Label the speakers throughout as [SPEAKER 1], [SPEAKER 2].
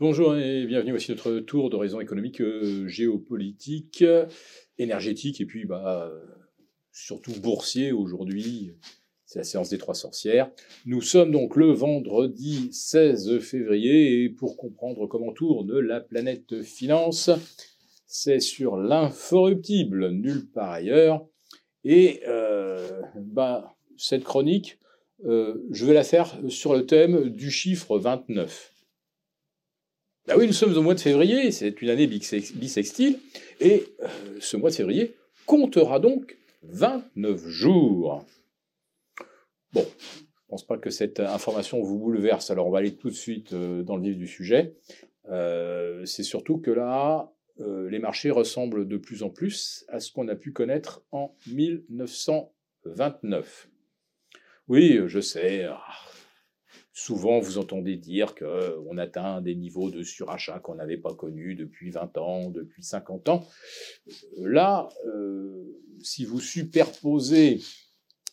[SPEAKER 1] Bonjour et bienvenue. Voici notre tour d'horizon économique, euh, géopolitique, énergétique et puis bah, surtout boursier aujourd'hui. C'est la séance des trois sorcières. Nous sommes donc le vendredi 16 février et pour comprendre comment tourne la planète finance, c'est sur l'inforruptible, nulle part ailleurs. Et euh, bah, cette chronique, euh, je vais la faire sur le thème du chiffre 29. Bah oui, nous sommes au mois de février, c'est une année bisextile, et euh, ce mois de février comptera donc 29 jours. Bon, je ne pense pas que cette information vous bouleverse, alors on va aller tout de suite euh, dans le vif du sujet. Euh, c'est surtout que là, les marchés ressemblent de plus en plus à ce qu'on a pu connaître en 1929. Oui, je sais, ah, Souvent, vous entendez dire qu'on atteint des niveaux de surachat qu'on n'avait pas connus depuis 20 ans, depuis 50 ans. Là, euh, si vous superposez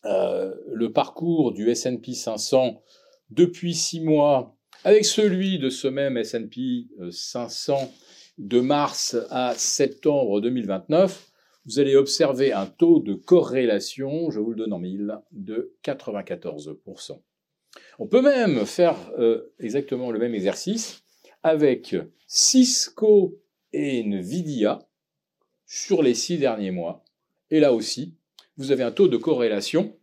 [SPEAKER 1] euh, le parcours du S&P 500 depuis 6 mois avec celui de ce même S&P 500 de mars à septembre 2029, vous allez observer un taux de corrélation, je vous le donne en mille, de 94%. On peut même faire euh, exactement le même exercice avec Cisco et Nvidia sur les six derniers mois. Et là aussi, vous avez un taux de corrélation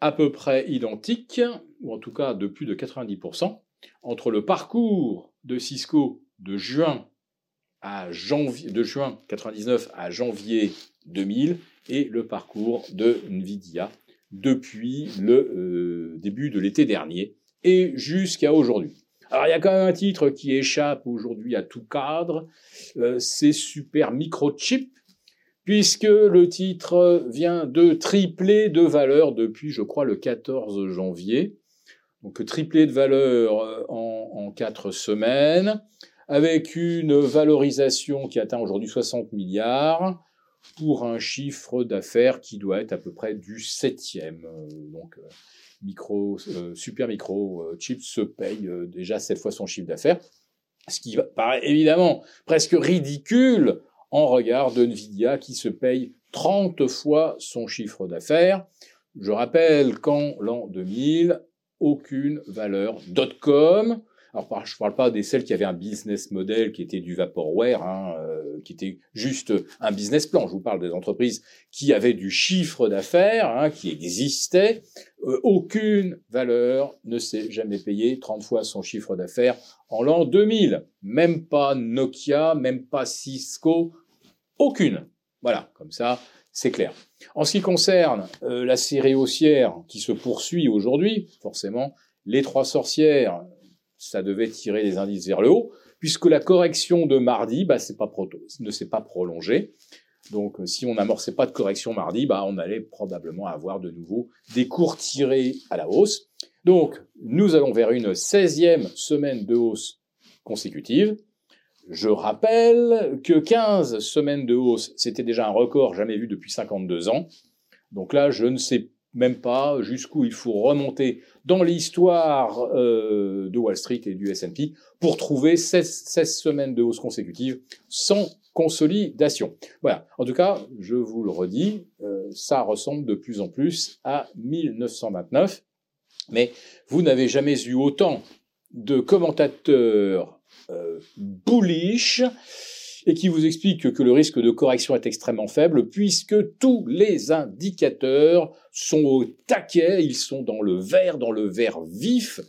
[SPEAKER 1] à peu près identique, ou en tout cas de plus de 90%, entre le parcours de Cisco de juin à janvier, de juin 99 à janvier 2000 et le parcours de Nvidia depuis le euh, début de l'été dernier et jusqu'à aujourd'hui. Alors il y a quand même un titre qui échappe aujourd'hui à tout cadre, euh, c'est Super Microchip, puisque le titre vient de tripler de valeur depuis, je crois, le 14 janvier. Donc tripler de valeur euh, en, en 4 semaines, avec une valorisation qui atteint aujourd'hui 60 milliards, pour un chiffre d'affaires qui doit être à peu près du septième. Euh, donc, euh, micro, euh, super micro chips se paye déjà sept fois son chiffre d'affaires, ce qui paraît évidemment presque ridicule en regard de Nvidia qui se paye 30 fois son chiffre d'affaires. Je rappelle qu'en l'an 2000, aucune valeur .com alors, je ne parle pas des celles qui avaient un business model qui était du vaporware, hein, euh, qui était juste un business plan. Je vous parle des entreprises qui avaient du chiffre d'affaires, hein, qui existaient. Euh, aucune valeur ne s'est jamais payée 30 fois son chiffre d'affaires en l'an 2000. Même pas Nokia, même pas Cisco, aucune. Voilà, comme ça, c'est clair. En ce qui concerne euh, la série haussière qui se poursuit aujourd'hui, forcément, les trois sorcières, ça devait tirer les indices vers le haut, puisque la correction de mardi bah, pas ne s'est pas prolongée. Donc euh, si on n'amorçait pas de correction mardi, bah, on allait probablement avoir de nouveau des cours tirés à la hausse. Donc nous allons vers une 16e semaine de hausse consécutive. Je rappelle que 15 semaines de hausse, c'était déjà un record jamais vu depuis 52 ans. Donc là, je ne sais même pas jusqu'où il faut remonter dans l'histoire euh, de Wall Street et du S&P pour trouver 16, 16, semaines de hausse consécutive sans consolidation. Voilà. En tout cas, je vous le redis, euh, ça ressemble de plus en plus à 1929. Mais vous n'avez jamais eu autant de commentateurs euh, bullish et qui vous explique que le risque de correction est extrêmement faible puisque tous les indicateurs sont au taquet, ils sont dans le vert, dans le vert vif.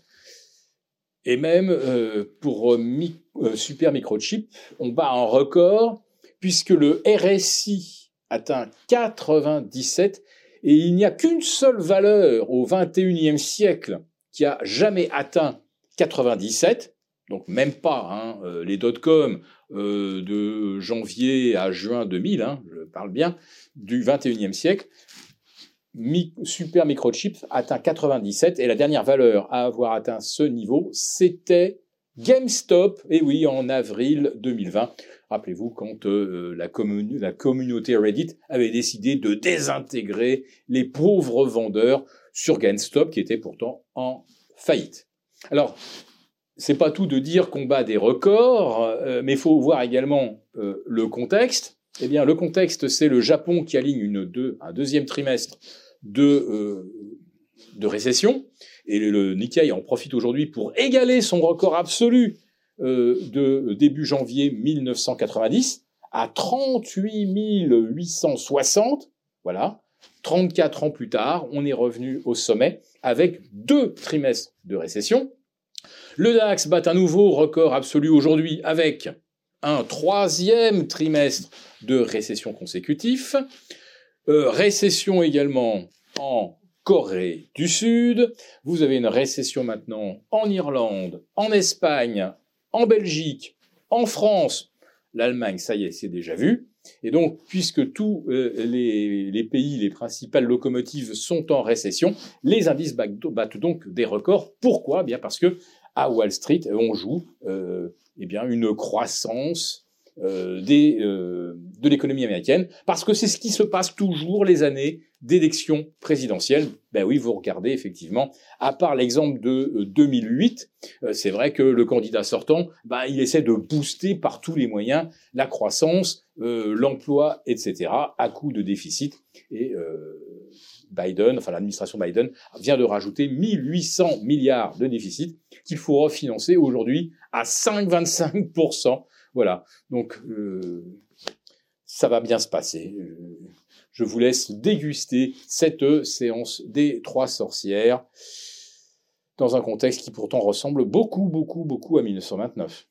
[SPEAKER 1] Et même euh, pour euh, Super Microchip, on bat un record puisque le RSI atteint 97 et il n'y a qu'une seule valeur au 21e siècle qui a jamais atteint 97, donc même pas hein, euh, les dot-com euh, de janvier à juin 2000, hein, je parle bien, du 21e siècle, Super Microchip atteint 97 et la dernière valeur à avoir atteint ce niveau, c'était GameStop, et oui, en avril 2020. Rappelez-vous quand euh, la, la communauté Reddit avait décidé de désintégrer les pauvres vendeurs sur GameStop qui étaient pourtant en faillite. Alors, c'est pas tout de dire qu'on bat des records, euh, mais il faut voir également euh, le contexte. Eh bien, le contexte, c'est le Japon qui aligne une deux, un deuxième trimestre de, euh, de récession, et le Nikkei en profite aujourd'hui pour égaler son record absolu de début janvier 1990 à 38 860. Voilà. 34 ans plus tard, on est revenu au sommet avec deux trimestres de récession. Le DAX bat un nouveau record absolu aujourd'hui avec un troisième trimestre de récession consécutif. Euh, récession également en Corée du Sud. Vous avez une récession maintenant en Irlande, en Espagne, en Belgique, en France. L'Allemagne, ça y est, c'est déjà vu. Et donc, puisque tous euh, les, pays, les principales locomotives sont en récession, les indices battent donc des records. Pourquoi? Eh Bien parce que à Wall Street, on joue euh, eh bien une croissance des, euh, de l'économie américaine, parce que c'est ce qui se passe toujours les années d'élections présidentielles. Ben oui, vous regardez effectivement, à part l'exemple de 2008, c'est vrai que le candidat sortant, ben, il essaie de booster par tous les moyens la croissance, l'emploi, etc., à coup de déficit. Et Biden, enfin l'administration Biden, vient de rajouter 1800 milliards de déficit qu'il faut refinancer aujourd'hui à 5,25%. Voilà. Donc, euh, ça va bien se passer. Euh, je vous laisse déguster cette séance des trois sorcières dans un contexte qui pourtant ressemble beaucoup, beaucoup, beaucoup à 1929.